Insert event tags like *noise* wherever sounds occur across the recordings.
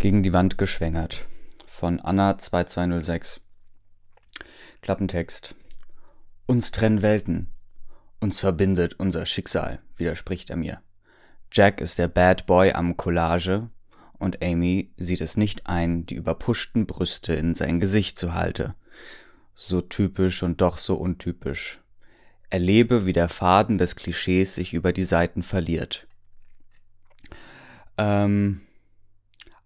Gegen die Wand geschwängert von Anna 2206. Klappentext. Uns trennen Welten. Uns verbindet unser Schicksal, widerspricht er mir. Jack ist der Bad Boy am Collage und Amy sieht es nicht ein, die überpushten Brüste in sein Gesicht zu halte. So typisch und doch so untypisch. Erlebe, wie der Faden des Klischees sich über die Seiten verliert. Ähm,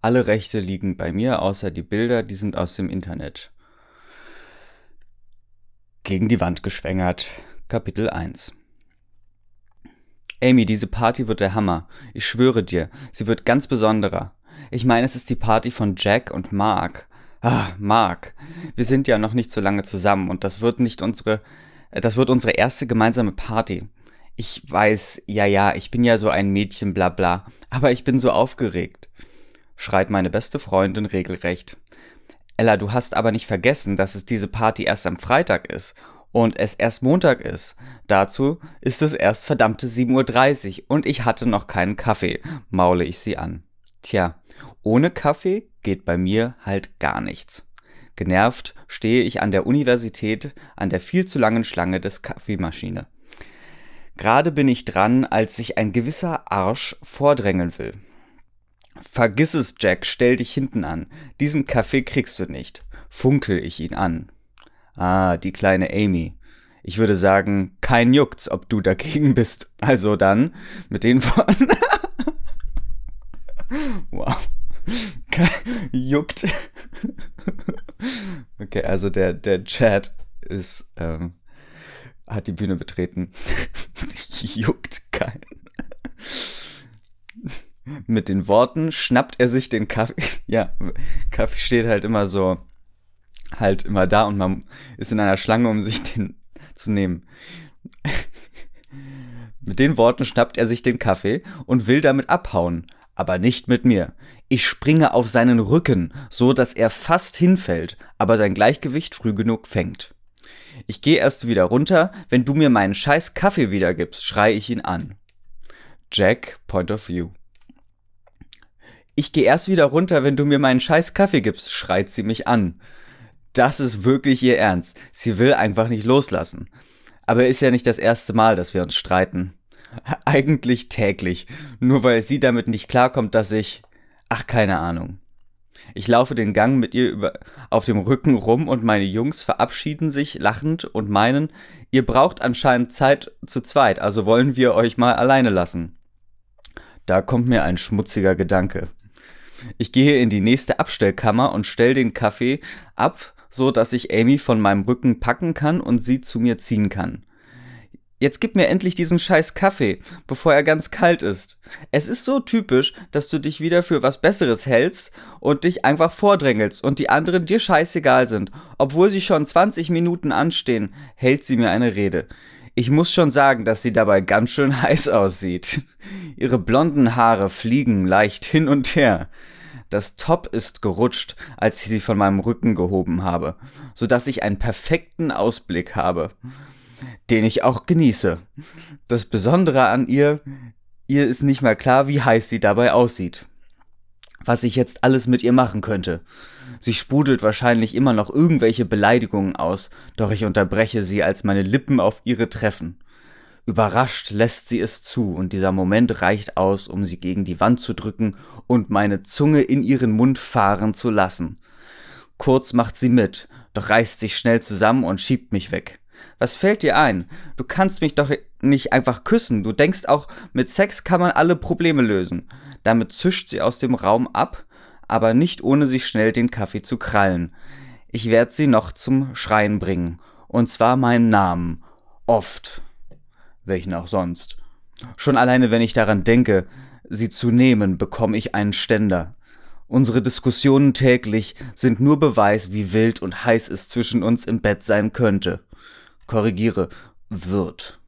alle Rechte liegen bei mir, außer die Bilder, die sind aus dem Internet. Gegen die Wand geschwängert. Kapitel 1 Amy, diese Party wird der Hammer. Ich schwöre dir, sie wird ganz besonderer. Ich meine, es ist die Party von Jack und Mark. Ah, Mark. Wir sind ja noch nicht so lange zusammen und das wird nicht unsere, äh, das wird unsere erste gemeinsame Party. Ich weiß, ja, ja, ich bin ja so ein Mädchen, bla bla, aber ich bin so aufgeregt schreit meine beste Freundin regelrecht. Ella, du hast aber nicht vergessen, dass es diese Party erst am Freitag ist und es erst Montag ist. Dazu ist es erst verdammte 7.30 Uhr und ich hatte noch keinen Kaffee, maule ich sie an. Tja, ohne Kaffee geht bei mir halt gar nichts. Genervt stehe ich an der Universität an der viel zu langen Schlange des Kaffeemaschine. Gerade bin ich dran, als sich ein gewisser Arsch vordrängen will. Vergiss es, Jack, stell dich hinten an. Diesen Kaffee kriegst du nicht. Funkel ich ihn an. Ah, die kleine Amy. Ich würde sagen, kein Juckt's, ob du dagegen bist. Also dann, mit den Worten. *laughs* wow. Juckt. *laughs* okay, also der, der Chat ist, ähm, hat die Bühne betreten. *laughs* Juckt keinen. Mit den Worten schnappt er sich den Kaffee. *laughs* Ja, Kaffee steht halt immer so, halt immer da und man ist in einer Schlange, um sich den *laughs* zu nehmen. *laughs* mit den Worten schnappt er sich den Kaffee und will damit abhauen. Aber nicht mit mir. Ich springe auf seinen Rücken, so dass er fast hinfällt, aber sein Gleichgewicht früh genug fängt. Ich gehe erst wieder runter, wenn du mir meinen scheiß Kaffee wiedergibst, schrei ich ihn an. Jack, Point of View. Ich gehe erst wieder runter, wenn du mir meinen scheiß Kaffee gibst, schreit sie mich an. Das ist wirklich ihr Ernst. Sie will einfach nicht loslassen. Aber ist ja nicht das erste Mal, dass wir uns streiten. *laughs* Eigentlich täglich. Nur weil sie damit nicht klarkommt, dass ich. Ach, keine Ahnung. Ich laufe den Gang mit ihr über, auf dem Rücken rum und meine Jungs verabschieden sich lachend und meinen, ihr braucht anscheinend Zeit zu zweit, also wollen wir euch mal alleine lassen. Da kommt mir ein schmutziger Gedanke. Ich gehe in die nächste Abstellkammer und stell den Kaffee ab, so dass ich Amy von meinem Rücken packen kann und sie zu mir ziehen kann. Jetzt gib mir endlich diesen scheiß Kaffee, bevor er ganz kalt ist. Es ist so typisch, dass du dich wieder für was Besseres hältst und dich einfach vordrängelst und die anderen dir scheißegal sind. Obwohl sie schon 20 Minuten anstehen, hält sie mir eine Rede. Ich muss schon sagen, dass sie dabei ganz schön heiß aussieht. Ihre blonden Haare fliegen leicht hin und her. Das Top ist gerutscht, als ich sie von meinem Rücken gehoben habe, so dass ich einen perfekten Ausblick habe, den ich auch genieße. Das Besondere an ihr, ihr ist nicht mal klar, wie heiß sie dabei aussieht. Was ich jetzt alles mit ihr machen könnte. Sie sprudelt wahrscheinlich immer noch irgendwelche Beleidigungen aus, doch ich unterbreche sie, als meine Lippen auf ihre treffen. Überrascht lässt sie es zu, und dieser Moment reicht aus, um sie gegen die Wand zu drücken und meine Zunge in ihren Mund fahren zu lassen. Kurz macht sie mit, doch reißt sich schnell zusammen und schiebt mich weg. Was fällt dir ein? Du kannst mich doch nicht einfach küssen. Du denkst auch, mit Sex kann man alle Probleme lösen. Damit zischt sie aus dem Raum ab aber nicht ohne sich schnell den Kaffee zu krallen. Ich werd sie noch zum Schreien bringen. Und zwar meinen Namen. Oft. Welchen auch sonst. Schon alleine, wenn ich daran denke, sie zu nehmen, bekomme ich einen Ständer. Unsere Diskussionen täglich sind nur Beweis, wie wild und heiß es zwischen uns im Bett sein könnte. Korrigiere, wird.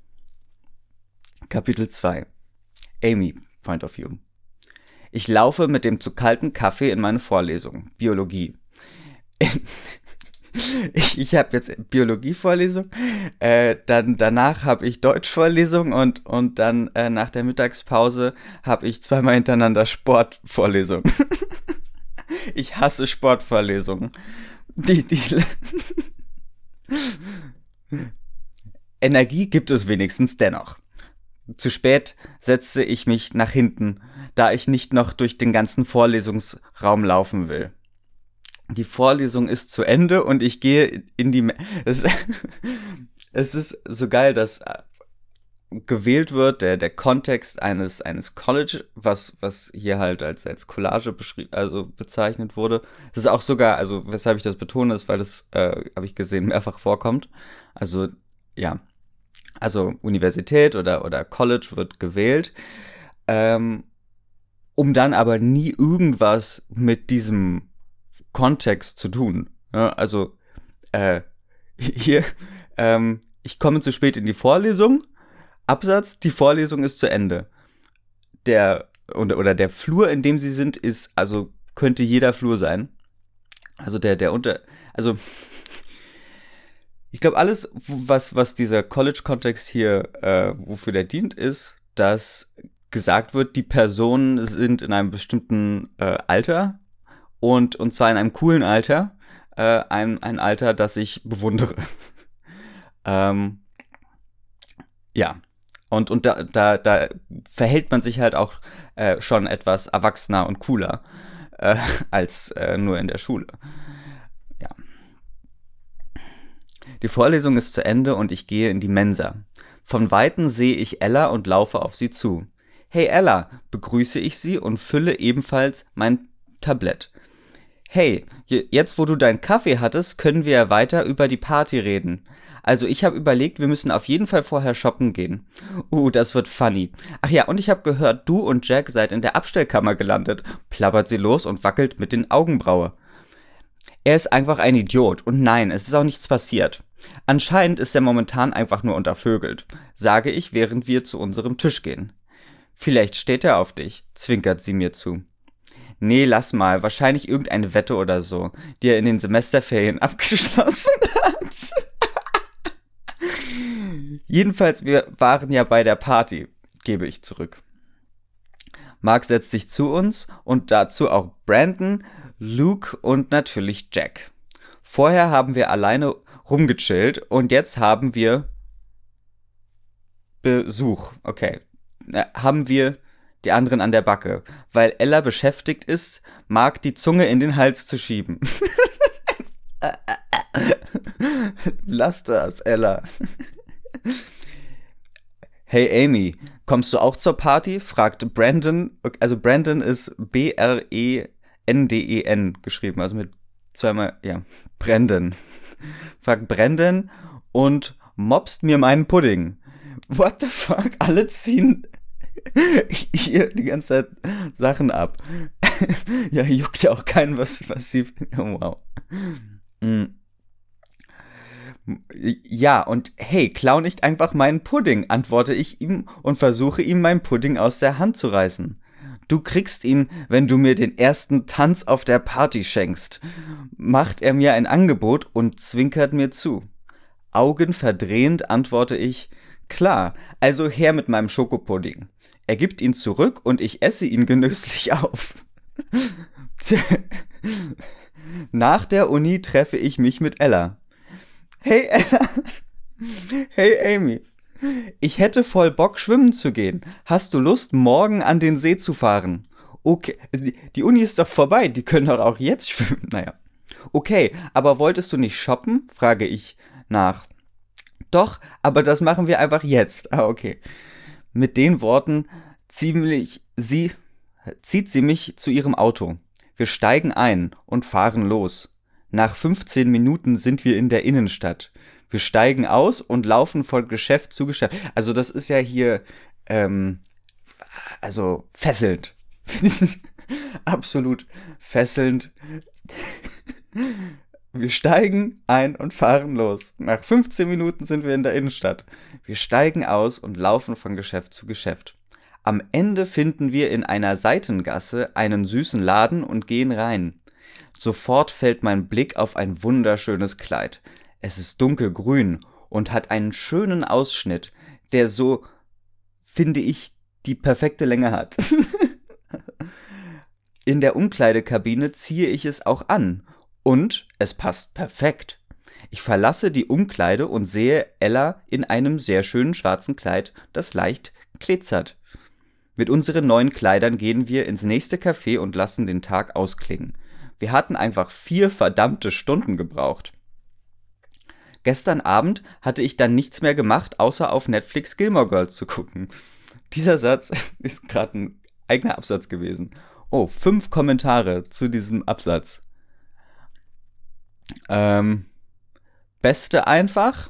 Kapitel 2 Amy, Point of View ich laufe mit dem zu kalten Kaffee in meine Vorlesung. Biologie. *laughs* ich ich habe jetzt Biologie-Vorlesung, äh, dann danach habe ich Deutsch-Vorlesung und, und dann äh, nach der Mittagspause habe ich zweimal hintereinander Sport-Vorlesung. *laughs* Ich hasse Sportvorlesungen. Die, die *laughs* Energie gibt es wenigstens dennoch. Zu spät setze ich mich nach hinten, da ich nicht noch durch den ganzen Vorlesungsraum laufen will. Die Vorlesung ist zu Ende und ich gehe in die. Es, *laughs* es ist so geil, dass gewählt wird, der, der Kontext eines, eines College, was, was hier halt als, als Collage beschrieben, also bezeichnet wurde. Das ist auch sogar, also weshalb ich das betone, ist, weil das, äh, habe ich gesehen, mehrfach vorkommt. Also, ja. Also Universität oder, oder College wird gewählt, ähm, um dann aber nie irgendwas mit diesem Kontext zu tun. Ja, also, äh, *laughs* hier, ähm, ich komme zu spät in die Vorlesung, Absatz, die Vorlesung ist zu Ende. Der oder, oder der Flur, in dem sie sind, ist, also könnte jeder Flur sein. Also der, der unter, also ich glaube, alles, was, was dieser College-Kontext hier, äh, wofür der dient, ist, dass gesagt wird, die Personen sind in einem bestimmten äh, Alter und, und zwar in einem coolen Alter, äh, ein, ein Alter, das ich bewundere. *laughs* ähm, ja, und, und da, da, da verhält man sich halt auch äh, schon etwas erwachsener und cooler äh, als äh, nur in der Schule. Ja. Die Vorlesung ist zu Ende und ich gehe in die Mensa. Von Weitem sehe ich Ella und laufe auf sie zu. Hey Ella, begrüße ich sie und fülle ebenfalls mein Tablett. Hey, jetzt wo du deinen Kaffee hattest, können wir ja weiter über die Party reden. Also ich habe überlegt, wir müssen auf jeden Fall vorher shoppen gehen. Uh, das wird funny. Ach ja, und ich habe gehört, du und Jack seid in der Abstellkammer gelandet. Plappert sie los und wackelt mit den Augenbraue. Er ist einfach ein Idiot und nein, es ist auch nichts passiert. Anscheinend ist er momentan einfach nur untervögelt, sage ich, während wir zu unserem Tisch gehen. Vielleicht steht er auf dich, zwinkert sie mir zu. Nee, lass mal, wahrscheinlich irgendeine Wette oder so, die er in den Semesterferien *laughs* abgeschlossen hat. Jedenfalls, wir waren ja bei der Party, gebe ich zurück. Mark setzt sich zu uns und dazu auch Brandon, Luke und natürlich Jack. Vorher haben wir alleine rumgechillt und jetzt haben wir Besuch. Okay. Haben wir die anderen an der Backe, weil Ella beschäftigt ist, Mark die Zunge in den Hals zu schieben. Lass das, Ella. Hey Amy, kommst du auch zur Party? fragt Brandon. Also Brandon ist B-R-E-N-D-E-N -E geschrieben, also mit zweimal, ja, Brandon. fragt Brandon und mobst mir meinen Pudding. What the fuck? Alle ziehen *laughs* hier die ganze Zeit Sachen ab. *laughs* ja, juckt ja auch keinen, was, was sie. *laughs* Wow. Mm. Ja, und hey, klau nicht einfach meinen Pudding, antworte ich ihm und versuche ihm meinen Pudding aus der Hand zu reißen. Du kriegst ihn, wenn du mir den ersten Tanz auf der Party schenkst. Macht er mir ein Angebot und zwinkert mir zu. Augen verdrehend antworte ich, klar, also her mit meinem Schokopudding. Er gibt ihn zurück und ich esse ihn genüsslich *laughs* auf. Nach der Uni treffe ich mich mit Ella. Hey Ella. Hey Amy. Ich hätte voll Bock, schwimmen zu gehen. Hast du Lust, morgen an den See zu fahren? Okay, die Uni ist doch vorbei, die können doch auch jetzt schwimmen. *laughs* Naja. Okay, aber wolltest du nicht shoppen? frage ich nach. Doch, aber das machen wir einfach jetzt. Ah, okay. Mit den Worten ziemlich sie, zieht sie mich zu ihrem Auto. Wir steigen ein und fahren los. Nach 15 Minuten sind wir in der Innenstadt. Wir steigen aus und laufen von Geschäft zu Geschäft. Also das ist ja hier, ähm, also fesselnd. *laughs* Absolut fesselnd. Wir steigen ein und fahren los. Nach 15 Minuten sind wir in der Innenstadt. Wir steigen aus und laufen von Geschäft zu Geschäft. Am Ende finden wir in einer Seitengasse einen süßen Laden und gehen rein. Sofort fällt mein Blick auf ein wunderschönes Kleid. Es ist dunkelgrün und hat einen schönen Ausschnitt, der so, finde ich, die perfekte Länge hat. *laughs* In der Umkleidekabine ziehe ich es auch an. Und es passt perfekt. Ich verlasse die Umkleide und sehe Ella in einem sehr schönen schwarzen Kleid, das leicht glitzert. Mit unseren neuen Kleidern gehen wir ins nächste Café und lassen den Tag ausklingen. Wir hatten einfach vier verdammte Stunden gebraucht. Gestern Abend hatte ich dann nichts mehr gemacht, außer auf Netflix Gilmore Girls zu gucken. Dieser Satz *laughs* ist gerade ein eigener Absatz gewesen. Oh, fünf Kommentare zu diesem Absatz. Ähm, beste einfach.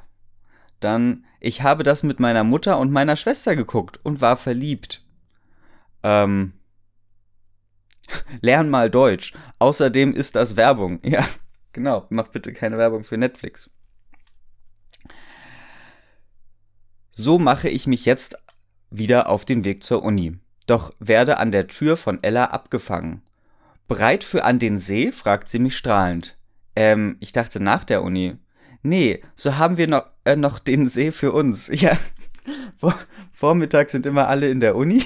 Dann, ich habe das mit meiner Mutter und meiner Schwester geguckt und war verliebt. Ähm, *laughs* lern mal Deutsch. Außerdem ist das Werbung. *laughs* Ja, genau. Mach bitte keine Werbung für Netflix. So mache ich mich jetzt wieder auf den Weg zur Uni. Doch werde an der Tür von Ella abgefangen. Bereit für an den See? fragt sie mich strahlend. Ähm, ich dachte nach der Uni. Nee, so haben wir noch, äh, noch den See für uns. *laughs* Ja, Vor Vormittag sind immer alle in der Uni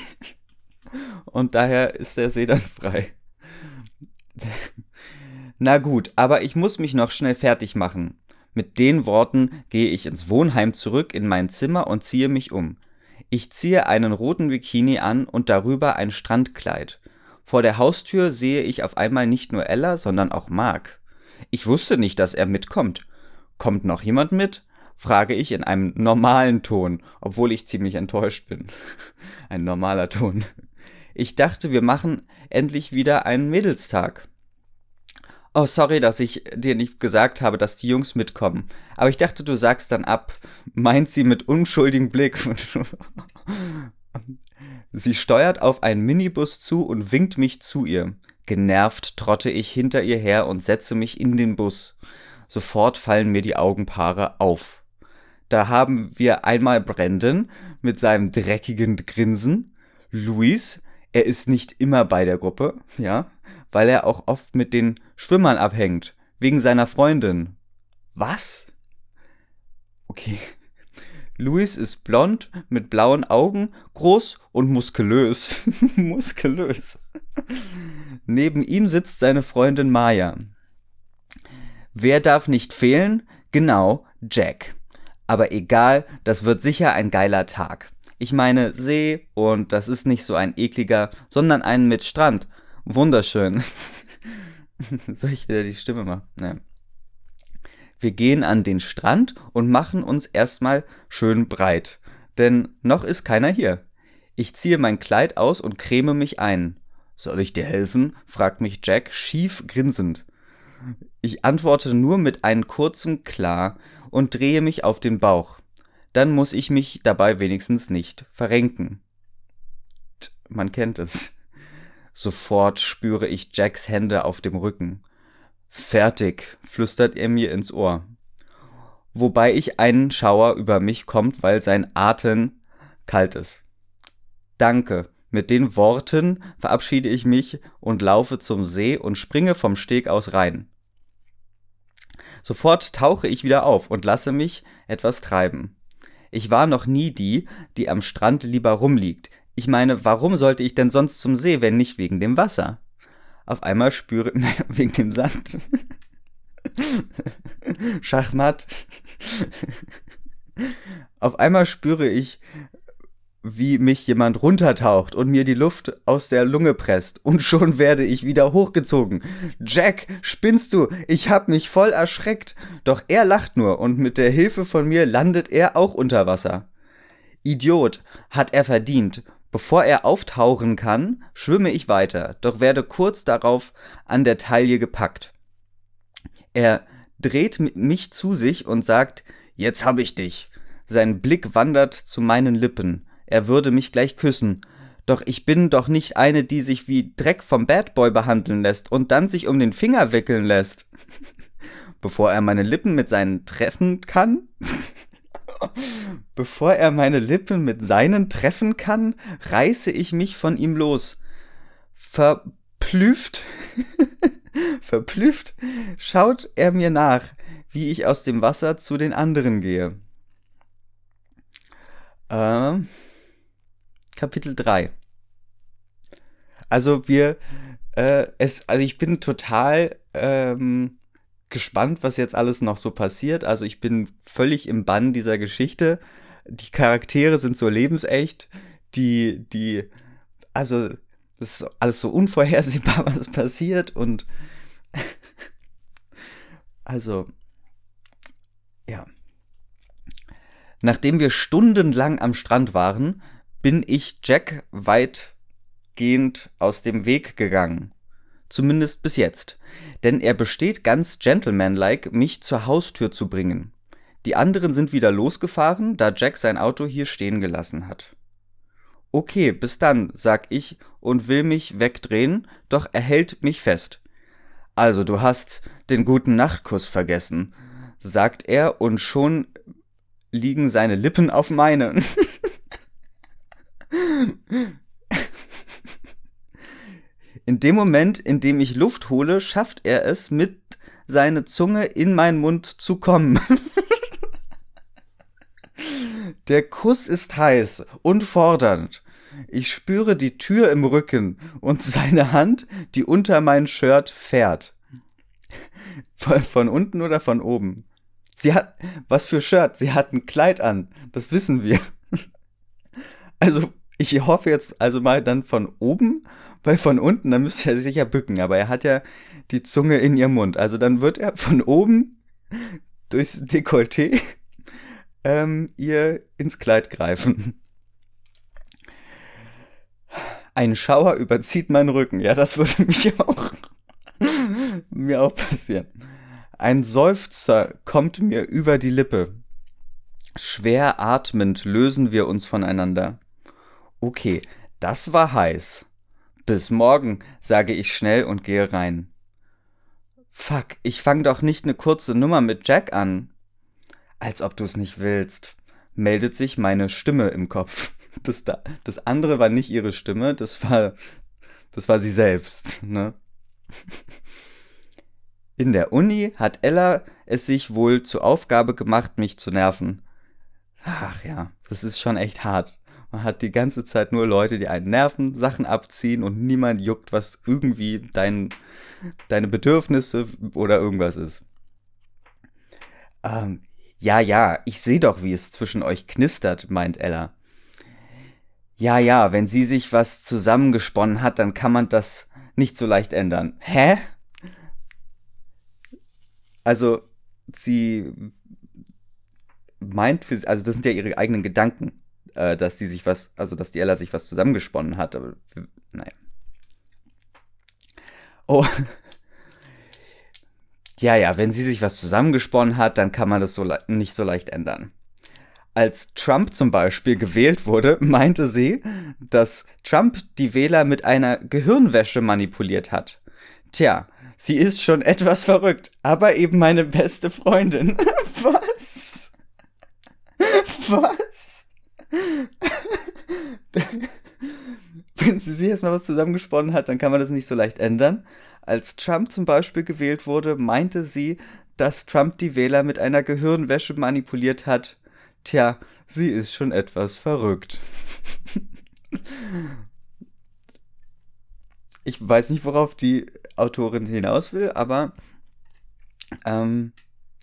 *laughs* und daher ist der See dann frei. *laughs* Na gut, aber ich muss mich noch schnell fertig machen. Mit den Worten gehe ich ins Wohnheim zurück in mein Zimmer und ziehe mich um. Ich ziehe einen roten Bikini an und darüber ein Strandkleid. Vor der Haustür sehe ich auf einmal nicht nur Ella, sondern auch Mark. Ich wusste nicht, dass er mitkommt. Kommt noch jemand mit? frage ich in einem normalen Ton, obwohl ich ziemlich enttäuscht bin. *laughs* Ein normaler Ton. Ich dachte, wir machen endlich wieder einen Mädelstag. Oh, sorry, dass ich dir nicht gesagt habe, dass die Jungs mitkommen. Aber ich dachte, du sagst dann ab, meint sie mit unschuldigem Blick. *laughs* sie steuert auf einen Minibus zu und winkt mich zu ihr. Genervt trotte ich hinter ihr her und setze mich in den Bus. Sofort fallen mir die Augenpaare auf. Da haben wir einmal Brandon mit seinem dreckigen Grinsen, Luis, er ist nicht immer bei der Gruppe, ja, weil er auch oft mit den Schwimmern abhängt, wegen seiner Freundin. Was? Okay. Luis ist blond, mit blauen Augen, groß und muskulös. *laughs* muskulös. Neben ihm sitzt seine Freundin Maya. Wer darf nicht fehlen? Genau, Jack. Aber egal, das wird sicher ein geiler Tag. Ich meine See und das ist nicht so ein ekliger, sondern einen mit Strand. Wunderschön. *laughs* Soll ich wieder die Stimme machen? Nee. Wir gehen an den Strand und machen uns erstmal schön breit. Denn noch ist keiner hier. Ich ziehe mein Kleid aus und creme mich ein. Soll ich dir helfen? fragt mich Jack schief grinsend. Ich antworte nur mit einem kurzen Klar und drehe mich auf den Bauch. Dann muss ich mich dabei wenigstens nicht verrenken. Man kennt es. Sofort spüre ich Jacks Hände auf dem Rücken. Fertig, flüstert er mir ins Ohr. Wobei ich einen Schauer über mich kommt, weil sein Atem kalt ist. Danke. Mit den Worten verabschiede ich mich und laufe zum See und springe vom Steg aus rein. Sofort tauche ich wieder auf und lasse mich etwas treiben. Ich war noch nie die, die am Strand lieber rumliegt. Ich meine, warum sollte ich denn sonst zum See, wenn nicht wegen dem Wasser? Auf einmal spüre, *laughs* wegen dem Sand. *laughs* Schachmatt. Auf einmal spüre ich, wie mich jemand runtertaucht und mir die Luft aus der Lunge presst. Und schon werde ich wieder hochgezogen. Jack, spinnst du? Ich hab mich voll erschreckt. Doch er lacht nur und mit der Hilfe von mir landet er auch unter Wasser. Idiot, hat er verdient. Bevor er auftauchen kann, schwimme ich weiter, doch werde kurz darauf an der Taille gepackt. Er dreht mich zu sich und sagt, jetzt hab ich dich. Sein Blick wandert zu meinen Lippen. Er würde mich gleich küssen. Doch ich bin doch nicht eine, die sich wie Dreck vom Bad Boy behandeln lässt und dann sich um den Finger wickeln lässt. *laughs* Bevor er meine Lippen mit seinen treffen kann? *laughs* Bevor er meine Lippen mit seinen treffen kann, reiße ich mich von ihm los. Verplüft, *laughs* verplüft schaut er mir nach, wie ich aus dem Wasser zu den anderen gehe. Ähm, Kapitel 3. Also wir Äh, es, also ich bin total ähm, gespannt, was jetzt alles noch so passiert. Also ich bin völlig im Bann dieser Geschichte. Die Charaktere sind so lebensecht. Die, die, also das ist alles so unvorhersehbar, *laughs* was passiert und *laughs* also ja. Nachdem wir stundenlang am Strand waren, bin ich Jack weitgehend aus dem Weg gegangen. Zumindest bis jetzt. Denn er besteht ganz gentlemanlike, mich zur Haustür zu bringen. Die anderen sind wieder losgefahren, da Jack sein Auto hier stehen gelassen hat. Okay, bis dann, sag ich und will mich wegdrehen, doch er hält mich fest. Also, du hast den guten Nachtkuss vergessen, sagt er, und schon liegen seine Lippen auf meine. *laughs* in dem Moment, in dem ich Luft hole, schafft er es, mit seine Zunge in meinen Mund zu kommen. *laughs* Der Kuss ist heiß und fordernd. Ich spüre die Tür im Rücken und seine Hand, die unter mein Shirt fährt. Von, von unten oder von oben? Sie hat, was für Shirt? Sie hat ein Kleid an. Das wissen wir. Also, ich hoffe jetzt also mal dann von oben, weil von unten, dann müsste er sich ja bücken. Aber er hat ja die Zunge in ihrem Mund. Also dann wird er von oben durchs Dekolleté ähm, ihr ins Kleid greifen. Ein Schauer überzieht meinen Rücken. Ja, das würde mich *laughs* auch mir auch passieren. Ein Seufzer kommt mir über die Lippe. Schwer atmend lösen wir uns voneinander. Okay, das war heiß. Bis morgen, sage ich schnell und gehe rein. Fuck, ich fang doch nicht ne kurze Nummer mit Jack an. Als ob du's nicht willst, meldet sich meine Stimme im Kopf. *laughs* Das, da, das andere war nicht ihre Stimme, das war, das war sie selbst, ne? In der Uni hat Ella es sich wohl zur Aufgabe gemacht, mich zu nerven. Ach ja, das ist schon echt hart. Man hat die ganze Zeit nur Leute, die einen nerven, Sachen abziehen und niemand juckt, was irgendwie dein, deine Bedürfnisse oder irgendwas ist. Ähm, ja, ja, ich sehe doch, wie es zwischen euch knistert, meint Ella. Ja, ja, wenn sie sich was zusammengesponnen hat, dann kann man das nicht so leicht ändern. Hä? Also, sie meint, für, also das sind ja ihre eigenen Gedanken, äh, dass sie sich was, also dass die Ella sich was zusammengesponnen hat, aber naja. Oh. *laughs* Ja, ja, wenn sie sich was zusammengesponnen hat, dann kann man das so nicht so leicht ändern. Als Trump zum Beispiel gewählt wurde, *laughs* meinte sie, dass Trump die Wähler mit einer Gehirnwäsche manipuliert hat. Tja, sie ist schon *laughs* etwas verrückt, aber eben meine beste Freundin. Was? Was? Wenn sie sich erstmal was zusammengesponnen hat, dann kann man das nicht so leicht ändern. Als Trump zum Beispiel gewählt wurde, meinte sie, dass Trump die Wähler mit einer Gehirnwäsche manipuliert hat. Tja, sie ist schon etwas verrückt. ich weiß nicht, worauf die Autorin hinaus will, aber ähm,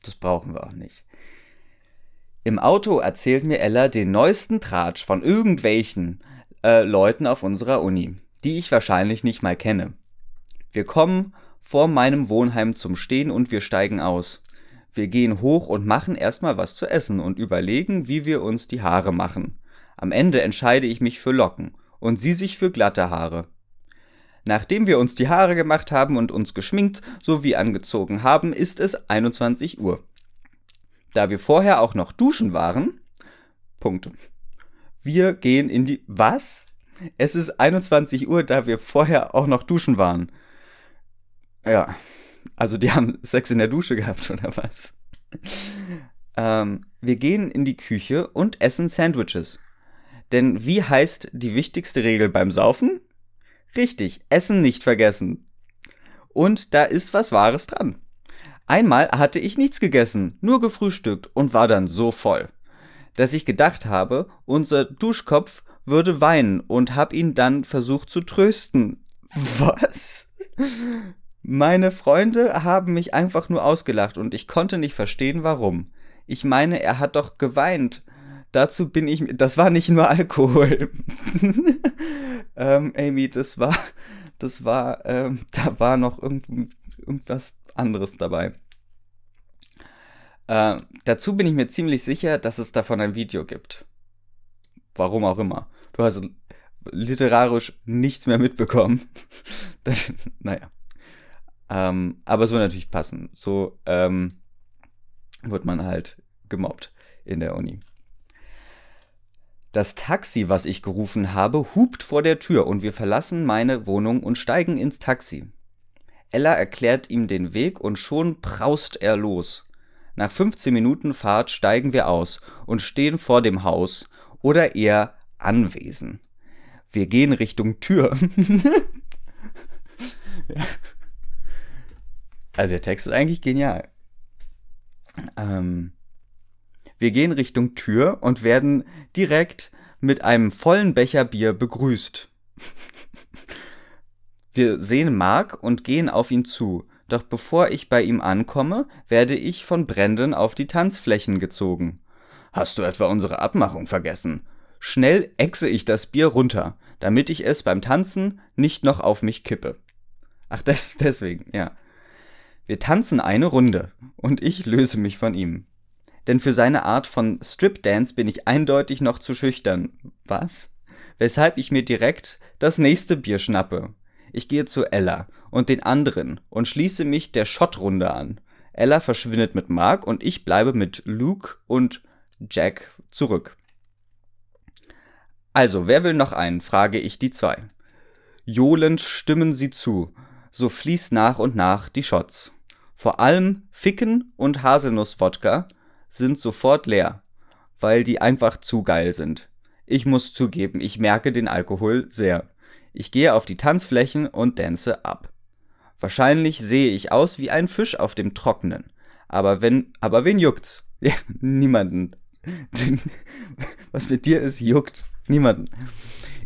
das brauchen wir auch nicht. Im Auto erzählt mir Ella den neuesten Tratsch von irgendwelchen äh, Leuten auf unserer Uni, die ich wahrscheinlich nicht mal kenne. Wir kommen vor meinem Wohnheim zum Stehen und wir steigen aus. Wir gehen hoch und machen erstmal was zu essen und überlegen, wie wir uns die Haare machen. Am Ende entscheide ich mich für Locken und sie sich für glatte Haare. Nachdem wir uns die Haare gemacht haben und uns geschminkt sowie angezogen haben, ist es 21 Uhr. Da wir vorher auch noch duschen waren. Punkt. Wir gehen in die. Was? Es ist 21 Uhr, da wir vorher auch noch duschen waren. Ja. Also die haben *laughs* Sex in der Dusche gehabt, oder was? ähm, wir gehen in die Küche und essen Sandwiches. Denn wie heißt die wichtigste Regel beim Saufen? Richtig, Essen nicht vergessen. Und da ist was Wahres dran. Einmal hatte ich nichts gegessen, nur gefrühstückt und war dann so voll, dass ich gedacht habe, unser Duschkopf würde weinen und hab ihn dann versucht zu trösten. *laughs* Was? Meine Freunde haben mich einfach nur ausgelacht und ich konnte nicht verstehen, warum. Ich meine, er hat doch geweint. Dazu bin ich. Das war nicht nur Alkohol. *laughs* ähm, Amy, das war. Das war. Ähm, da war noch irgend, irgendwas anderes dabei. Äh, dazu bin ich mir ziemlich sicher, dass es davon ein Video gibt. Warum auch immer. Du hast literarisch nichts mehr mitbekommen. *laughs* das, naja. Ähm, aber es würde natürlich passen. So ähm, wird man halt gemobbt in der Uni. Das Taxi, was ich gerufen habe, hupt vor der Tür und wir verlassen meine Wohnung und steigen ins Taxi. Ella erklärt ihm den Weg und schon braust er los. Nach 15 Minuten Fahrt steigen wir aus und stehen vor dem Haus oder eher Anwesen. Wir gehen Richtung Tür. *laughs* Also der Text ist eigentlich genial. Ähm, wir gehen Richtung Tür und werden direkt mit einem vollen Becher Bier begrüßt. *laughs* Wir sehen Mark und gehen auf ihn zu, doch bevor ich bei ihm ankomme, werde ich von Brandon auf die Tanzflächen gezogen. Hast du etwa unsere Abmachung vergessen? Schnell exe ich das Bier runter, damit ich es beim Tanzen nicht noch auf mich kippe. Ach, des, *laughs* deswegen, ja. Wir tanzen eine Runde und ich löse mich von ihm. Denn für seine Art von Strip-Dance bin ich eindeutig noch zu schüchtern. Was? Weshalb ich mir direkt das nächste Bier schnappe. Ich gehe zu Ella und den anderen und schließe mich der Schottrunde an. Ella verschwindet mit Mark und ich bleibe mit Luke und Jack zurück. Also, wer will noch einen? frage ich die zwei. Johlend stimmen sie zu, so fließt nach und nach die Shots. Vor allem Ficken und Haselnusswodka sind sofort leer, weil die einfach zu geil sind. Ich muss zugeben, ich merke den Alkohol sehr. Ich gehe auf die Tanzflächen und dance ab. Wahrscheinlich sehe ich aus wie ein Fisch auf dem Trockenen. Aber wenn, aber wen juckt's? *laughs* Ja, niemanden. *laughs* Was mit dir ist, juckt niemanden.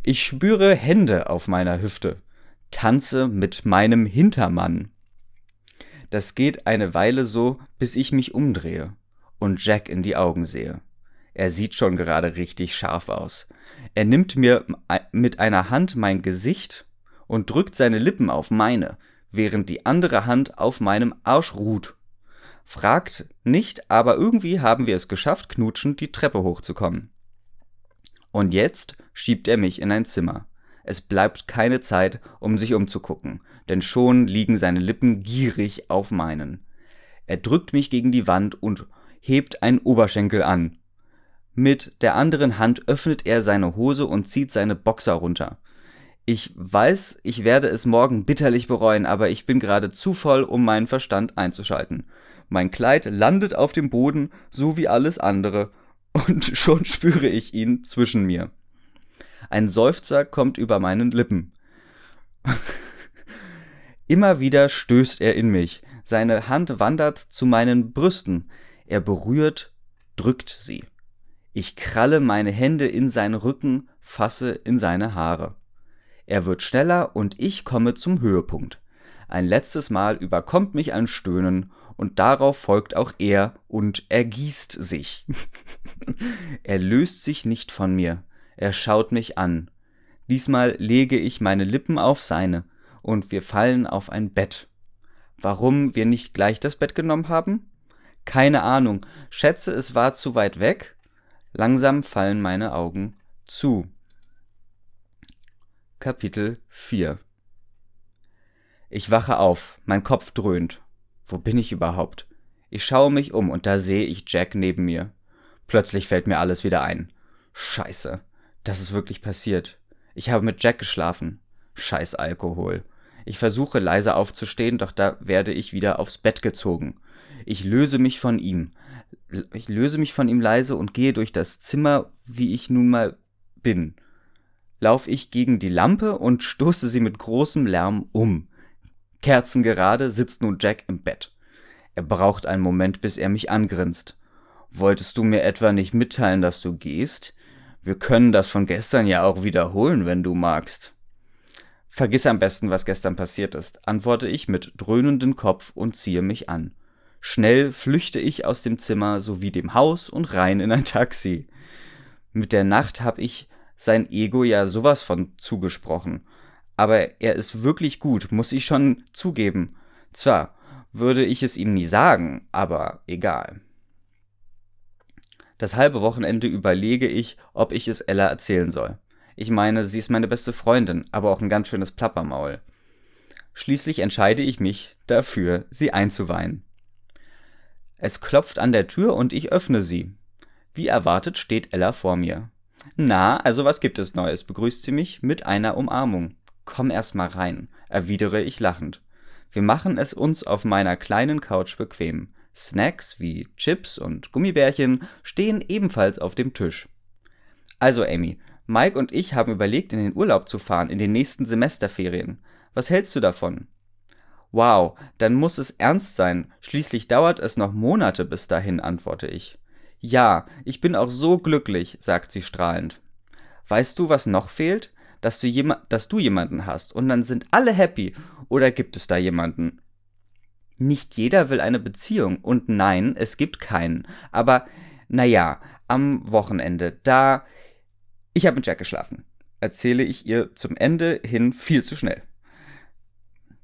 Ich spüre Hände auf meiner Hüfte. Tanze mit meinem Hintermann. Das geht eine Weile so, bis ich mich umdrehe und Jack in die Augen sehe. Er sieht schon gerade richtig scharf aus. Er nimmt mir mit einer Hand mein Gesicht und drückt seine Lippen auf meine, während die andere Hand auf meinem Arsch ruht. Fragt nicht, aber irgendwie haben wir es geschafft, knutschend die Treppe hochzukommen. Und jetzt schiebt er mich in ein Zimmer. Es bleibt keine Zeit, um sich umzugucken, denn schon liegen seine Lippen gierig auf meinen. Er drückt mich gegen die Wand und hebt einen Oberschenkel an. Mit der anderen Hand öffnet er seine Hose und zieht seine Boxer runter. Ich weiß, ich werde es morgen bitterlich bereuen, aber ich bin gerade zu voll, um meinen Verstand einzuschalten. Mein Kleid landet auf dem Boden, so wie alles andere, *laughs* und schon spüre ich ihn zwischen mir. Ein Seufzer kommt über meinen Lippen. *laughs* Immer wieder stößt er in mich. Seine Hand wandert zu meinen Brüsten. Er berührt, drückt sie. Ich kralle meine Hände in seinen Rücken, fasse in seine Haare. Er wird schneller und ich komme zum Höhepunkt. Ein letztes Mal überkommt mich ein Stöhnen und darauf folgt auch er und ergießt sich. *laughs* er löst sich nicht von mir. Er schaut mich an. Diesmal lege ich meine Lippen auf seine und wir fallen auf ein Bett. Warum wir nicht gleich das Bett genommen haben? Keine Ahnung. Schätze, es war zu weit weg. Langsam fallen meine Augen zu. Kapitel 4 Ich wache auf, mein Kopf dröhnt. Wo bin ich überhaupt? Ich schaue mich um und da sehe ich Jack neben mir. Plötzlich fällt mir alles wieder ein. Scheiße. Das ist wirklich passiert. Ich habe mit Jack geschlafen. Scheiß Alkohol. Ich versuche leise aufzustehen, doch da werde ich wieder aufs Bett gezogen. Ich löse mich von ihm. Ich löse mich von ihm leise und gehe durch das Zimmer, wie ich nun mal bin. Lauf ich gegen die Lampe und stoße sie mit großem Lärm um. Kerzengerade sitzt nun Jack im Bett. Er braucht einen Moment, bis er mich angrinst. Wolltest du mir etwa nicht mitteilen, dass du gehst? Wir können das von gestern ja auch wiederholen, wenn du magst. Vergiss am besten, was gestern passiert ist, antworte ich mit dröhnendem Kopf und ziehe mich an. Schnell flüchte ich aus dem Zimmer sowie dem Haus und rein in ein Taxi. Mit der Nacht hab ich sein Ego ja sowas von zugesprochen. Aber er ist wirklich gut, muss ich schon zugeben. Zwar würde ich es ihm nie sagen, aber egal. Das halbe Wochenende überlege ich, ob ich es Ella erzählen soll. Ich meine, sie ist meine beste Freundin, aber auch ein ganz schönes Plappermaul. Schließlich entscheide ich mich dafür, sie einzuweihen. Es klopft an der Tür und ich öffne sie. Wie erwartet steht Ella vor mir. Na, also was gibt es Neues? begrüßt sie mich mit einer Umarmung. Komm erst mal rein, erwidere ich lachend. Wir machen es uns auf meiner kleinen Couch bequem. Snacks wie Chips und Gummibärchen stehen ebenfalls auf dem Tisch. Also, Amy, Mike und ich haben überlegt, in den Urlaub zu fahren, in den nächsten Semesterferien. Was hältst du davon? Wow, dann muss es ernst sein. Schließlich dauert es noch Monate bis dahin, antworte ich. Ja, ich bin auch so glücklich, sagt sie strahlend. Weißt du, was noch fehlt? Dass du, jema dass du jemanden hast und dann sind alle happy. Oder gibt es da jemanden? Nicht jeder will eine Beziehung und nein, es gibt keinen. Aber naja, am Wochenende, da. Ich habe mit Jack geschlafen. Erzähle ich ihr zum Ende hin viel zu schnell.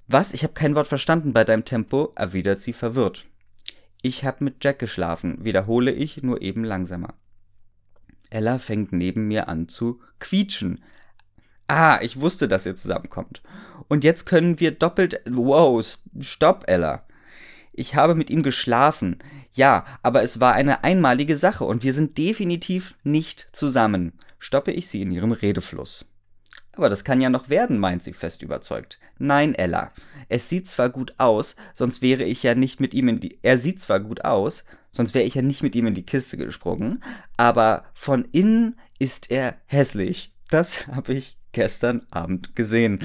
Was? Ich habe kein Wort verstanden bei deinem Tempo, erwidert sie verwirrt. Ich hab mit Jack geschlafen, wiederhole ich, nur eben langsamer. Ella fängt neben mir an zu quietschen. Ah, ich wusste, dass ihr zusammenkommt. Und jetzt können wir doppelt. Wow, stopp, Ella. Ich habe mit ihm geschlafen. Ja, aber es war eine einmalige Sache und wir sind definitiv nicht zusammen. Stoppe ich sie in ihrem Redefluss. Aber das kann ja noch werden, meint sie fest überzeugt. Nein, Ella. Es sieht zwar gut aus, sonst wäre ich ja nicht mit ihm in die. Er sieht zwar gut aus, sonst wäre ich ja nicht mit ihm in die Kiste gesprungen, aber von innen ist er hässlich. Das *laughs* habe ich gestern Abend gesehen. *laughs*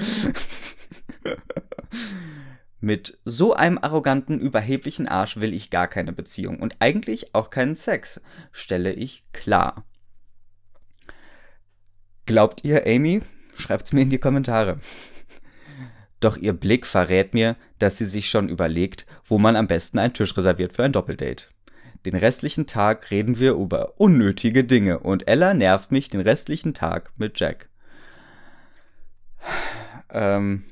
Mit so einem arroganten, überheblichen Arsch will ich gar keine Beziehung und eigentlich auch keinen Sex, stelle ich klar. Glaubt ihr, Amy, Schreibt's mir in die Kommentare. Doch ihr Blick verrät mir, dass sie sich schon überlegt, wo man am besten einen Tisch reserviert für ein Doppeldate. Den restlichen Tag reden wir über unnötige Dinge und Ella nervt mich den restlichen Tag mit Jack. Ähm.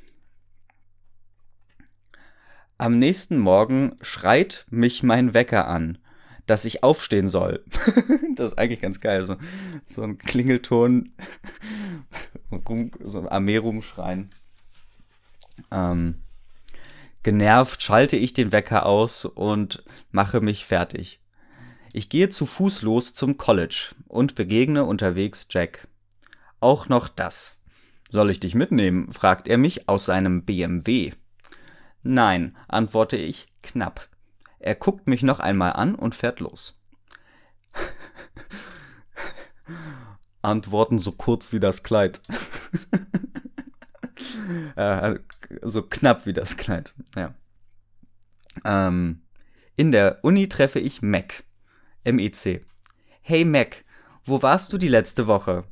Am nächsten Morgen schreit mich mein Wecker an, dass ich aufstehen soll. *laughs* das ist eigentlich ganz geil. So, so ein Klingelton *laughs* so Armee rumschreien. Ähm, genervt schalte ich den Wecker aus und mache mich fertig. Ich gehe zu Fuß los zum College und begegne unterwegs Jack. Auch noch das. Soll ich dich mitnehmen? fragt er mich aus seinem BMW. Nein, antworte ich knapp. Er guckt mich noch einmal an und fährt los. Antworten so kurz wie das Kleid. äh, so knapp wie das Kleid, ja. Ähm, in der Uni treffe ich Mac. MEC. Hey Mac, wo warst du die letzte Woche?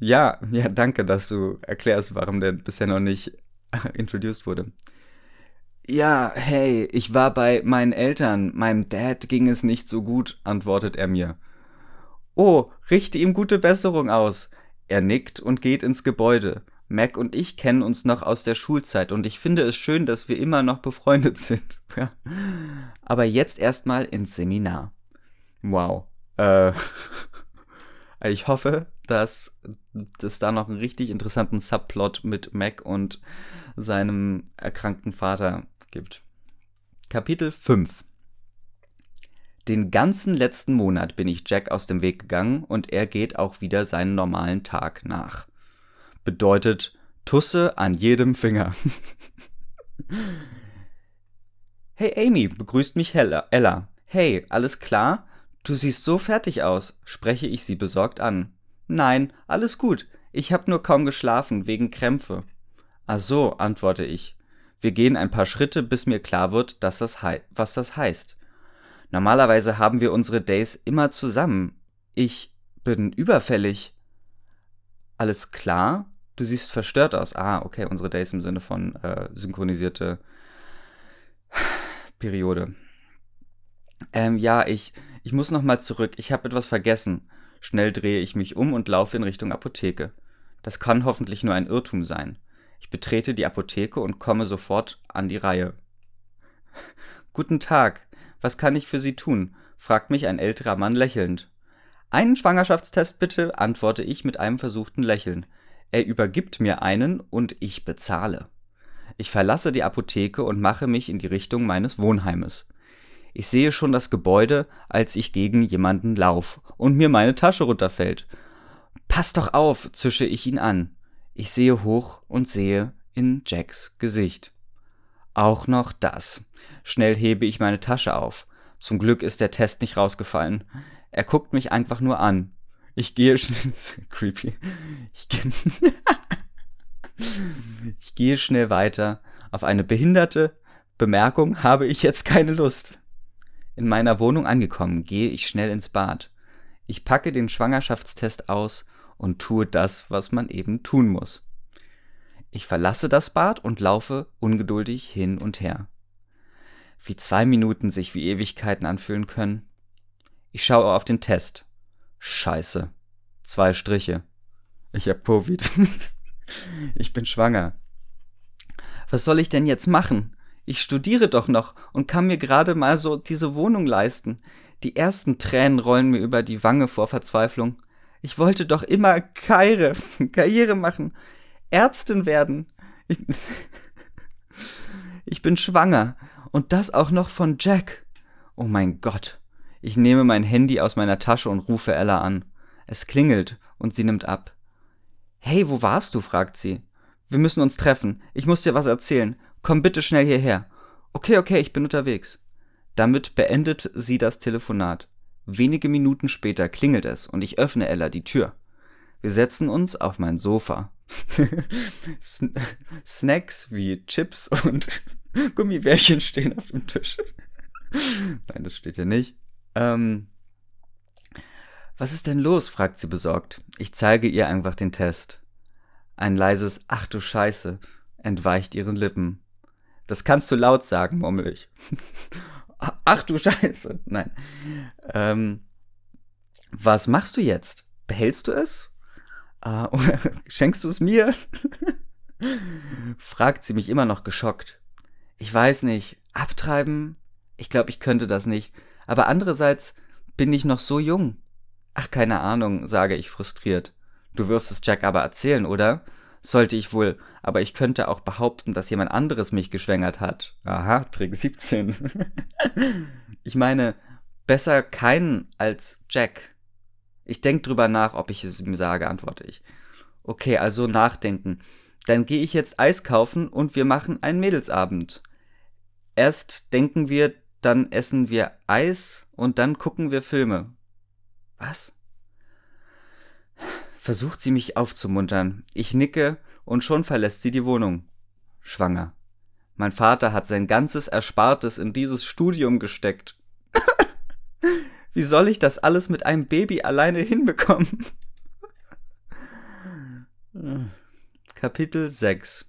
Ja, ja, danke, dass du erklärst, warum der bisher noch nicht introduced wurde. Ja, hey, ich war bei meinen Eltern. Meinem Dad ging es nicht so gut, antwortet er mir. Oh, richte ihm gute Besserung aus. Er nickt und geht ins Gebäude. Mac und ich kennen uns noch aus der Schulzeit und ich finde es schön, dass wir immer noch befreundet *laughs* sind. Aber jetzt erstmal ins Seminar. Wow. Äh, *laughs* ich hoffe, dass es da noch einen richtig interessanten Subplot mit Mac und seinem erkrankten Vater gibt. Kapitel 5 den ganzen letzten Monat bin ich Jack aus dem Weg gegangen und er geht auch wieder seinen normalen Tag nach. Bedeutet Tusse an jedem Finger. *laughs* hey Amy, begrüßt mich Ella. Hey, alles klar? Du siehst so fertig aus, spreche ich sie besorgt an. Nein, alles gut. Ich hab nur kaum geschlafen, wegen Krämpfe. Ach so, antworte ich. Wir gehen ein paar Schritte, bis mir klar wird, dass das was das heißt. Normalerweise haben wir unsere Days immer zusammen. Ich bin überfällig. Alles klar? Du siehst verstört aus. Ah, okay, unsere Days im Sinne von äh, synchronisierte *sighs* Periode. Ähm, ja, ich, ich muss noch mal zurück. Ich habe etwas vergessen. Schnell drehe ich mich um und laufe in Richtung Apotheke. Das kann hoffentlich nur ein Irrtum sein. Ich betrete die Apotheke und komme sofort an die Reihe. *laughs* Guten Tag. Was kann ich für Sie tun? fragt mich ein älterer Mann lächelnd. Einen Schwangerschaftstest bitte, antworte ich mit einem versuchten Lächeln. Er übergibt mir einen und ich bezahle. Ich verlasse die Apotheke und mache mich in die Richtung meines Wohnheimes. Ich sehe schon das Gebäude, als ich gegen jemanden lauf und mir meine Tasche runterfällt. Pass doch auf, zische ich ihn an. Ich sehe hoch und sehe in Jacks Gesicht. Auch noch das. Schnell hebe ich meine Tasche auf. Zum Glück ist der Test nicht rausgefallen. Er guckt mich einfach nur an. Ich gehe schnell. *laughs* creepy. Ich, ge *laughs* ich gehe schnell weiter. Auf eine behinderte Bemerkung habe ich jetzt keine Lust. In meiner Wohnung angekommen, gehe ich schnell ins Bad. Ich packe den Schwangerschaftstest aus und tue das, was man eben tun muss. Ich verlasse das Bad und laufe ungeduldig hin und her. Wie zwei Minuten sich wie Ewigkeiten anfühlen können. Ich schaue auf den Test. Scheiße. Zwei Striche. Ich hab Covid. *laughs* ich bin schwanger. Was soll ich denn jetzt machen? Ich studiere doch noch und kann mir gerade mal so diese Wohnung leisten. Die ersten Tränen rollen mir über die Wange vor Verzweiflung. Ich wollte doch immer Karriere, *laughs* Karriere machen, Ärztin werden. Ich, *laughs* ich bin schwanger und das auch noch von Jack. Oh mein Gott. Ich nehme mein Handy aus meiner Tasche und rufe Ella an. Es klingelt und sie nimmt ab. Hey, wo warst du? fragt sie. Wir müssen uns treffen. Ich muss dir was erzählen. Komm bitte schnell hierher. Okay, okay, ich bin unterwegs. Damit beendet sie das Telefonat. Wenige Minuten später klingelt es und ich öffne Ella die Tür. Wir setzen uns auf mein Sofa. *laughs* Snacks wie Chips und *laughs* Gummibärchen stehen auf dem Tisch. *laughs* Nein, das steht hier nicht. Ähm, was ist denn los? fragt sie besorgt. Ich zeige ihr einfach den Test. Ein leises Ach du Scheiße entweicht ihren Lippen. Das kannst du laut sagen, murmel ich. Ach du Scheiße. Nein. Ähm, was machst du jetzt? Behältst du es? Äh, oder *laughs* schenkst du es mir? *laughs* fragt sie mich immer noch geschockt. Ich weiß nicht. Abtreiben? Ich glaube, ich könnte das nicht. Aber andererseits bin ich noch so jung. Ach, keine Ahnung, sage ich frustriert. Du wirst es Jack aber erzählen, oder? Sollte ich wohl, aber ich könnte auch behaupten, dass jemand anderes mich geschwängert hat. Aha, Trick 17. *laughs* ich meine, besser keinen als Jack. Ich denk drüber nach, ob ich es ihm sage, antworte ich. Okay, also nachdenken. Dann gehe ich jetzt Eis kaufen und wir machen einen Mädelsabend. Erst denken wir, dann essen wir Eis und dann gucken wir Filme. Was? Versucht sie mich aufzumuntern. Ich nicke und schon verlässt sie die Wohnung. Schwanger. Mein Vater hat sein ganzes Erspartes in dieses Studium gesteckt. *laughs* Wie soll ich das alles mit einem Baby alleine hinbekommen? *laughs* Kapitel 6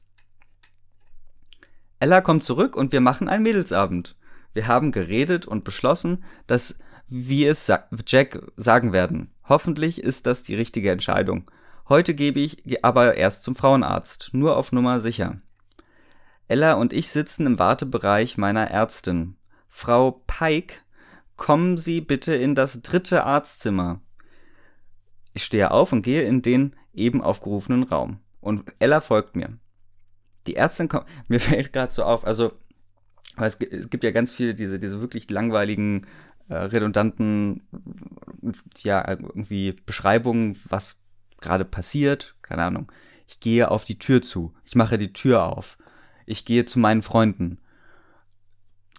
Ella kommt zurück und wir machen einen Mädelsabend. Wir haben geredet und beschlossen, dass wir es Jack sagen werden. Hoffentlich ist das die richtige Entscheidung. Heute gebe ich aber erst zum Frauenarzt, nur auf Nummer sicher. Ella und ich sitzen im Wartebereich meiner Ärztin. Frau Pike, kommen Sie bitte in das dritte Arztzimmer. Ich stehe auf und gehe in den eben aufgerufenen Raum. Und Ella folgt mir. Die Ärztin kommt. Mir *laughs* fällt gerade so auf, also es gibt ja ganz viele diese, diese wirklich langweiligen äh, redundanten, ja, irgendwie Beschreibungen, was gerade passiert. Keine Ahnung. Ich gehe auf die Tür zu. Ich mache die Tür auf. Ich gehe zu meinen Freunden.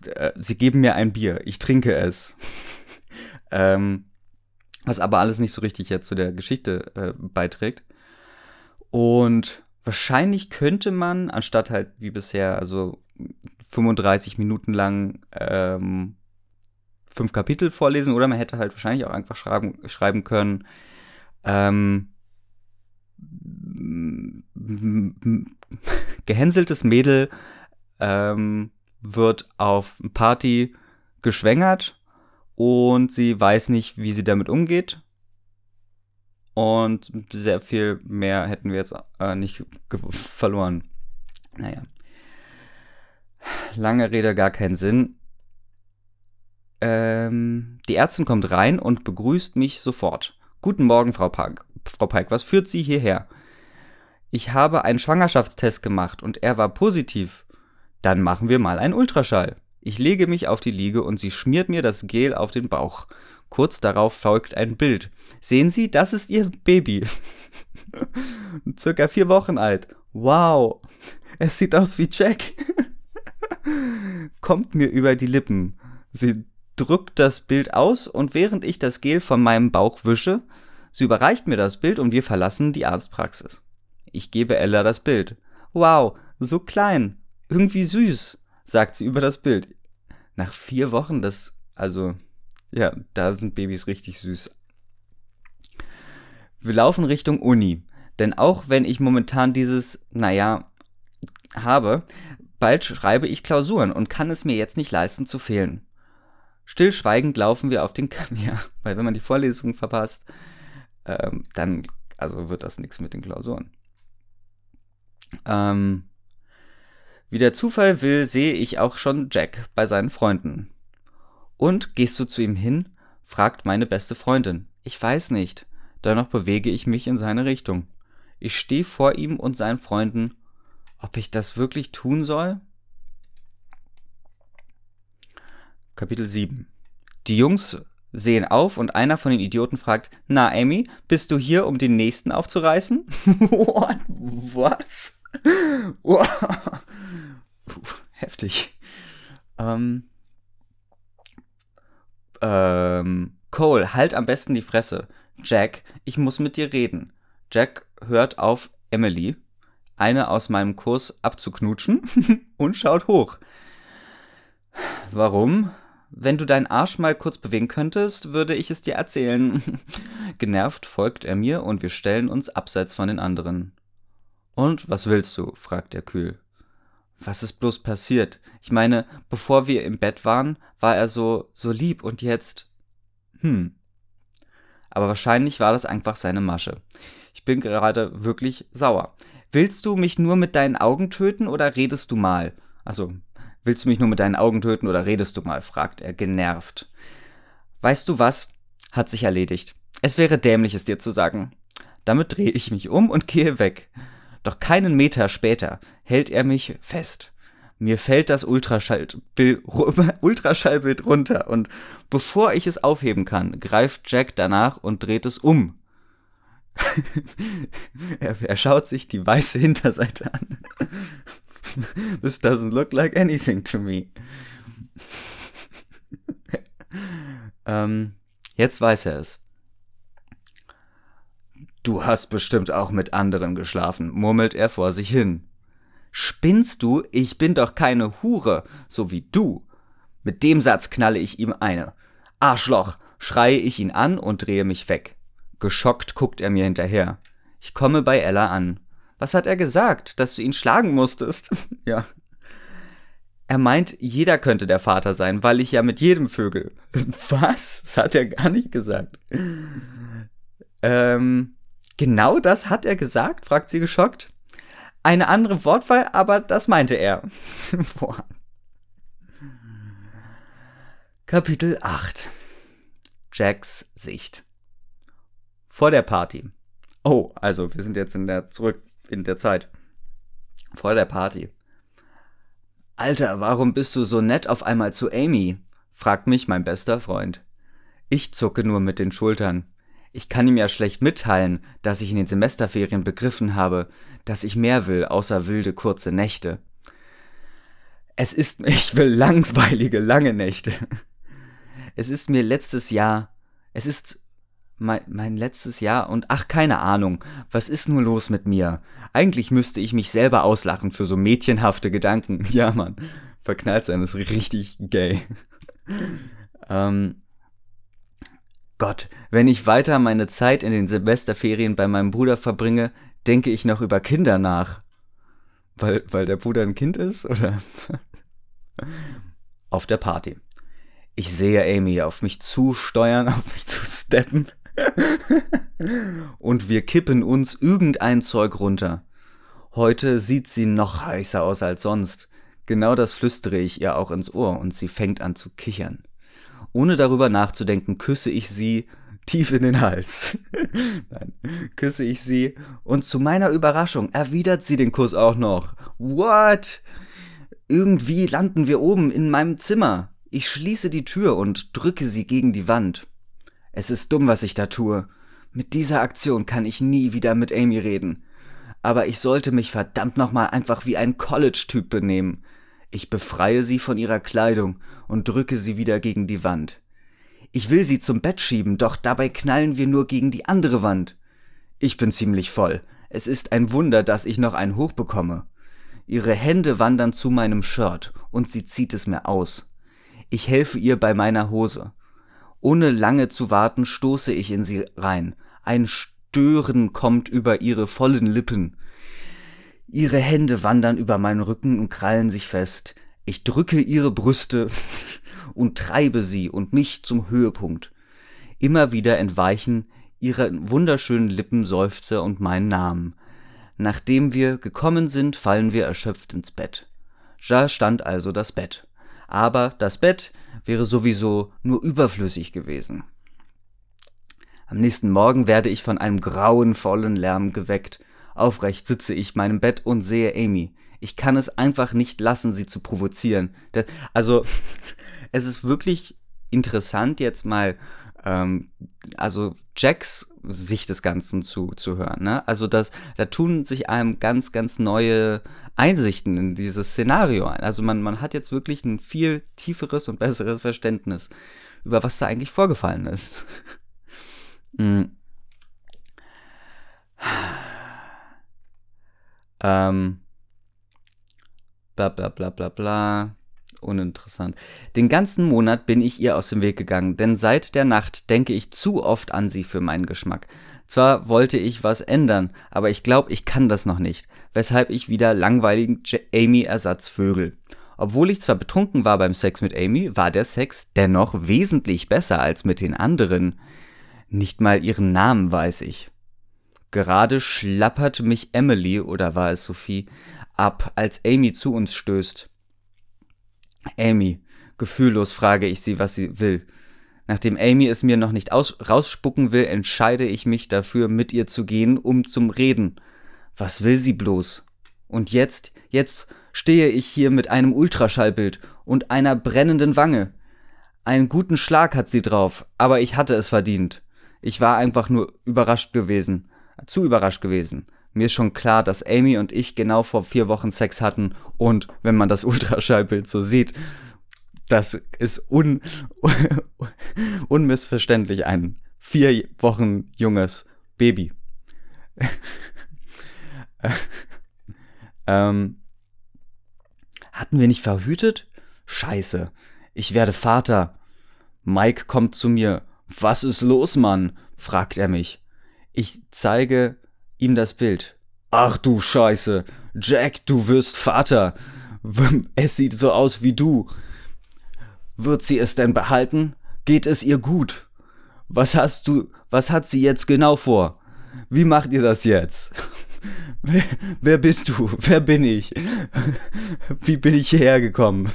Äh, sie geben mir ein Bier. Ich trinke es. *laughs* ähm, was aber alles nicht so richtig jetzt zu der Geschichte äh, beiträgt. Und wahrscheinlich könnte man, anstatt halt wie bisher, also 35 Minuten lang ähm, fünf Kapitel vorlesen oder man hätte halt wahrscheinlich auch einfach schreiben, schreiben können, ähm, *laughs* gehänseltes Mädel ähm, wird auf Party geschwängert und sie weiß nicht, wie sie damit umgeht. Und sehr viel mehr hätten wir jetzt äh, nicht verloren. Naja. Lange Rede, gar keinen Sinn. Ähm, die Ärztin kommt rein und begrüßt mich sofort. Guten Morgen, Frau Pike. Frau Pike, was führt Sie hierher? Ich habe einen Schwangerschaftstest gemacht und er war positiv. Dann machen wir mal einen Ultraschall. Ich lege mich auf die Liege und sie schmiert mir das Gel auf den Bauch. Kurz darauf folgt ein Bild. Sehen Sie, das ist Ihr Baby. *laughs* Circa vier Wochen alt. Wow, es sieht aus wie Jack. *laughs* Kommt mir über die Lippen. Sie drückt das Bild aus und während ich das Gel von meinem Bauch wische, sie überreicht mir das Bild und wir verlassen die Arztpraxis. Ich gebe Ella das Bild. Wow, so klein, irgendwie süß sagt sie über das Bild. Nach vier Wochen, das, also, ja, da sind Babys richtig süß. Wir laufen Richtung Uni. Denn auch wenn ich momentan dieses, naja, habe, bald schreibe ich Klausuren und kann es mir jetzt nicht leisten zu fehlen. Stillschweigend laufen wir auf den K ja, *laughs* weil wenn man die Vorlesung verpasst, ähm, dann also wird das nichts mit den Klausuren. Ähm, wie der Zufall will, sehe ich auch schon Jack bei seinen Freunden. Und gehst du zu ihm hin? fragt meine beste Freundin. Ich weiß nicht. Dennoch bewege ich mich in seine Richtung. Ich stehe vor ihm und seinen Freunden. Ob ich das wirklich tun soll? Kapitel 7 Die Jungs sehen auf und einer von den Idioten fragt, na Amy, bist du hier, um den nächsten aufzureißen? *laughs* What? Was? *laughs* *laughs* Heftig. Ähm, ähm, Cole, halt am besten die Fresse. Jack, ich muss mit dir reden. Jack hört auf Emily, eine aus meinem Kurs abzuknutschen, und schaut hoch. Warum? Wenn du deinen Arsch mal kurz bewegen könntest, würde ich es dir erzählen. *laughs* Genervt folgt er mir und wir stellen uns abseits von den anderen. Und was willst du? fragt er kühl was ist bloß passiert? Ich meine, bevor wir im Bett waren, war er so, so lieb und jetzt. Hm. Aber wahrscheinlich war das einfach seine Masche. Ich bin gerade wirklich sauer. Willst du mich nur mit deinen Augen töten oder redest du mal? Also, willst du mich nur mit deinen Augen töten oder redest du mal? fragt er genervt. Weißt du was? hat sich erledigt. Es wäre dämlich, es dir zu sagen. Damit drehe ich mich um und gehe weg. Doch keinen Meter später hält er mich fest. Mir fällt das *laughs* Ultraschallbild, runter und bevor ich es aufheben kann, greift Jack danach und dreht es um. *laughs* er, er schaut sich die weiße Hinterseite an. *laughs* This doesn't look like anything to me. *laughs* ähm, jetzt weiß er es. Du hast bestimmt auch mit anderen geschlafen, murmelt er vor sich hin. Spinnst du? Ich bin doch keine Hure, so wie du. Mit dem Satz knalle ich ihm eine. Arschloch, schreie ich ihn an und drehe mich weg. Geschockt guckt er mir hinterher. Ich komme bei Ella an. Was hat er gesagt, dass du ihn schlagen musstest? *laughs* ja. Er meint, jeder könnte der Vater sein, weil ich ja mit jedem Vögel. *laughs* Was? Das hat er gar nicht gesagt. Ähm, Genau das hat er gesagt? fragt sie geschockt. Eine andere Wortwahl, aber das meinte er. *laughs* Kapitel 8 Jacks Sicht Vor der Party. Oh, also wir sind jetzt in der zurück in der Zeit. Vor der Party. Alter, warum bist du so nett auf einmal zu Amy? fragt mich mein bester Freund. Ich zucke nur mit den Schultern. Ich kann ihm ja schlecht mitteilen, dass ich in den Semesterferien begriffen habe, dass ich mehr will, außer wilde kurze Nächte. Es ist, *laughs* ich will langweilige lange Nächte. Es ist mir letztes Jahr, es ist mein, mein letztes Jahr und ach, keine Ahnung, was ist nur los mit mir? Eigentlich müsste ich mich selber auslachen für so mädchenhafte Gedanken. *laughs* Ja, Mann, verknallt sein ist richtig gay. *laughs* ähm, Gott, wenn ich weiter meine Zeit in den Semesterferien bei meinem Bruder verbringe, denke ich noch über Kinder nach. Weil, weil der Bruder ein Kind ist, oder? *laughs* auf der Party. Ich sehe Amy auf mich zusteuern, auf mich zu steppen. Und wir kippen uns irgendein Zeug runter. Heute sieht sie noch heißer aus als sonst. Genau das flüstere ich ihr auch ins Ohr und sie fängt an zu kichern. Ohne darüber nachzudenken, küsse ich sie tief in den Hals. *laughs* Nein, küsse ich sie und zu meiner Überraschung erwidert sie den Kuss auch noch. What? Irgendwie landen wir oben in meinem Zimmer. Ich schließe die Tür und drücke sie gegen die Wand. Es ist dumm, was ich da tue. Mit dieser Aktion kann ich nie wieder mit Amy reden. Aber ich sollte mich verdammt nochmal einfach wie ein College-Typ benehmen. Ich befreie sie von ihrer Kleidung und drücke sie wieder gegen die Wand. Ich will sie zum Bett schieben, doch dabei knallen wir nur gegen die andere Wand. Ich bin ziemlich voll. Es ist ein Wunder, dass ich noch einen hochbekomme. Ihre Hände wandern zu meinem Shirt und sie zieht es mir aus. Ich helfe ihr bei meiner Hose. Ohne lange zu warten, stoße ich in sie rein. Ein Stören kommt über ihre vollen Lippen. Ihre Hände wandern über meinen Rücken und krallen sich fest. Ich drücke ihre Brüste *laughs* und treibe sie und mich zum Höhepunkt. Immer wieder entweichen ihre wunderschönen Lippen Seufzer und meinen Namen. Nachdem wir gekommen sind, fallen wir erschöpft ins Bett. Da stand also das Bett. Aber das Bett wäre sowieso nur überflüssig gewesen. Am nächsten Morgen werde ich von einem grauenvollen Lärm geweckt. Aufrecht sitze ich meinem Bett und sehe Amy. Ich kann es einfach nicht lassen, sie zu provozieren. Also, *laughs* es ist wirklich interessant, jetzt mal, ähm, also Jacks Sicht des Ganzen zu, zu hören. Ne? Also, das, da tun sich einem ganz, ganz neue Einsichten in dieses Szenario ein. Also, man, man hat jetzt wirklich ein viel tieferes und besseres Verständnis über was da eigentlich vorgefallen ist. *laughs* mm. ähm, bla bla bla bla bla uninteressant. Den ganzen Monat bin ich ihr aus dem Weg gegangen, denn seit der Nacht denke ich zu oft an sie für meinen Geschmack. Zwar wollte ich was ändern, aber ich glaube, ich kann das noch nicht, weshalb ich wieder langweiligen Amy-Ersatz vögel. Obwohl ich zwar betrunken war beim Sex mit Amy, war der Sex dennoch wesentlich besser als mit den anderen. Nicht mal ihren Namen weiß ich. Gerade schlappert mich Emily, oder war es Sophie, ab, als Amy zu uns stößt. Amy. Gefühllos frage ich sie, was sie will. Nachdem Amy es mir noch nicht rausspucken will, entscheide ich mich dafür, mit ihr zu gehen, um zum Reden. Was will sie bloß? Und jetzt, jetzt stehe ich hier mit einem Ultraschallbild und einer brennenden Wange. Einen guten Schlag hat sie drauf, aber ich hatte es verdient. Ich war einfach nur überrascht gewesen. Zu überrascht gewesen. Mir ist schon klar, dass Amy und ich genau vor vier Wochen Sex hatten und wenn man das *laughs* Ultraschallbild so sieht, das ist un *laughs* unmissverständlich ein vier Wochen junges Baby. *laughs* ähm, hatten wir nicht verhütet? Scheiße. Ich werde Vater. Mike kommt zu mir. Was ist los, Mann? fragt er mich. Ich zeige ihm das Bild. Ach du Scheiße, Jack, du wirst Vater. Es sieht so aus wie du. Wird sie es denn behalten? Geht es ihr gut? Was hast du, was hat sie jetzt genau vor? Wie macht ihr das jetzt? *laughs* Wer, wer bist du? *laughs* Wer bin ich? *laughs* Wie bin ich hierher gekommen?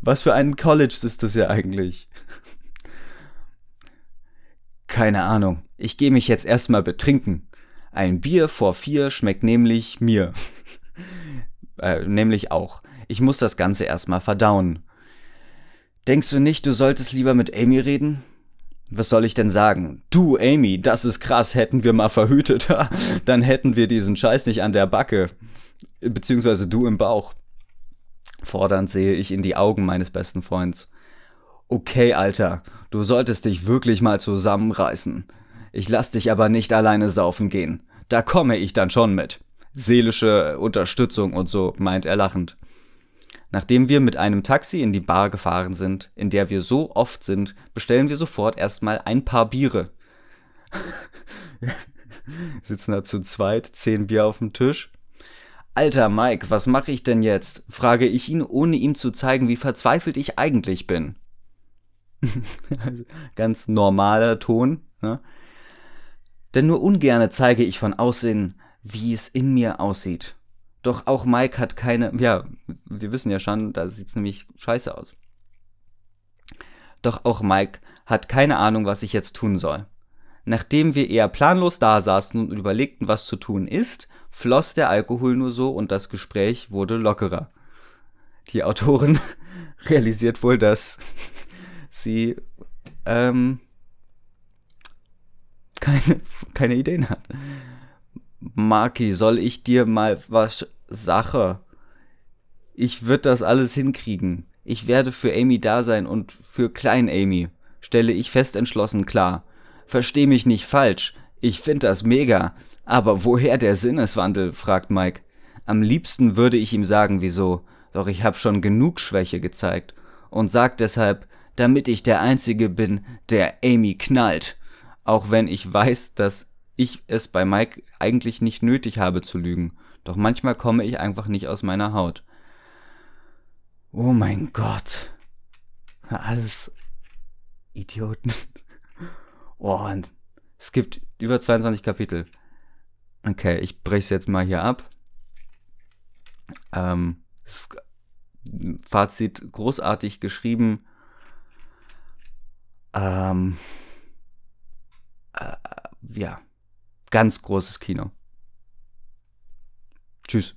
Was für ein College ist das ja eigentlich? Keine Ahnung. Ich gehe mich jetzt erstmal betrinken. Ein Bier vor vier schmeckt nämlich mir. *laughs* äh, nämlich auch. Ich muss das Ganze erstmal verdauen. Denkst du nicht, du solltest lieber mit Amy reden? Was soll ich denn sagen? Du, Amy, das ist krass, hätten wir mal verhütet, *laughs* dann hätten wir diesen Scheiß nicht an der Backe. Beziehungsweise du im Bauch. Fordernd sehe ich in die Augen meines besten Freunds. Okay, Alter, du solltest dich wirklich mal zusammenreißen. Ich lass dich aber nicht alleine saufen gehen. Da komme ich dann schon mit. Seelische Unterstützung und so, meint er lachend. Nachdem wir mit einem Taxi in die Bar gefahren sind, in der wir so oft sind, bestellen wir sofort erstmal ein paar Biere. *laughs* sitzen da zu zweit, zehn Bier auf dem Tisch. Alter Mike, was mache ich denn jetzt? frage ich ihn, ohne ihm zu zeigen, wie verzweifelt ich eigentlich bin. *laughs* Ganz normaler Ton. Ne? Denn nur ungerne zeige ich von Aussehen, wie es in mir aussieht. Doch auch Mike hat keine, ja, wir wissen ja schon, da sieht's nämlich scheiße aus. Doch auch Mike hat keine Ahnung, was ich jetzt tun soll. Nachdem wir eher planlos da saßen und überlegten, was zu tun ist, floss der Alkohol nur so und das Gespräch wurde lockerer. Die Autorin *laughs* realisiert wohl, dass *laughs* sie ähm, keine, *laughs* keine Ideen hat. Marki, soll ich dir mal was Sache? Ich würde das alles hinkriegen. Ich werde für Amy da sein und für Klein Amy, stelle ich fest entschlossen klar. Versteh mich nicht falsch, ich find das mega. Aber woher der Sinneswandel? fragt Mike. Am liebsten würde ich ihm sagen, wieso, doch ich hab schon genug Schwäche gezeigt und sag deshalb, damit ich der Einzige bin, der Amy knallt. Auch wenn ich weiß, dass ich es bei Mike eigentlich nicht nötig habe zu lügen. Doch manchmal komme ich einfach nicht aus meiner Haut. Oh mein Gott. Alles Idioten. *laughs* Oh, und es gibt über 22 Kapitel. Okay, ich breche es jetzt mal hier ab. Ähm, Fazit großartig geschrieben. Ähm, äh, ja, ganz großes Kino. Tschüss.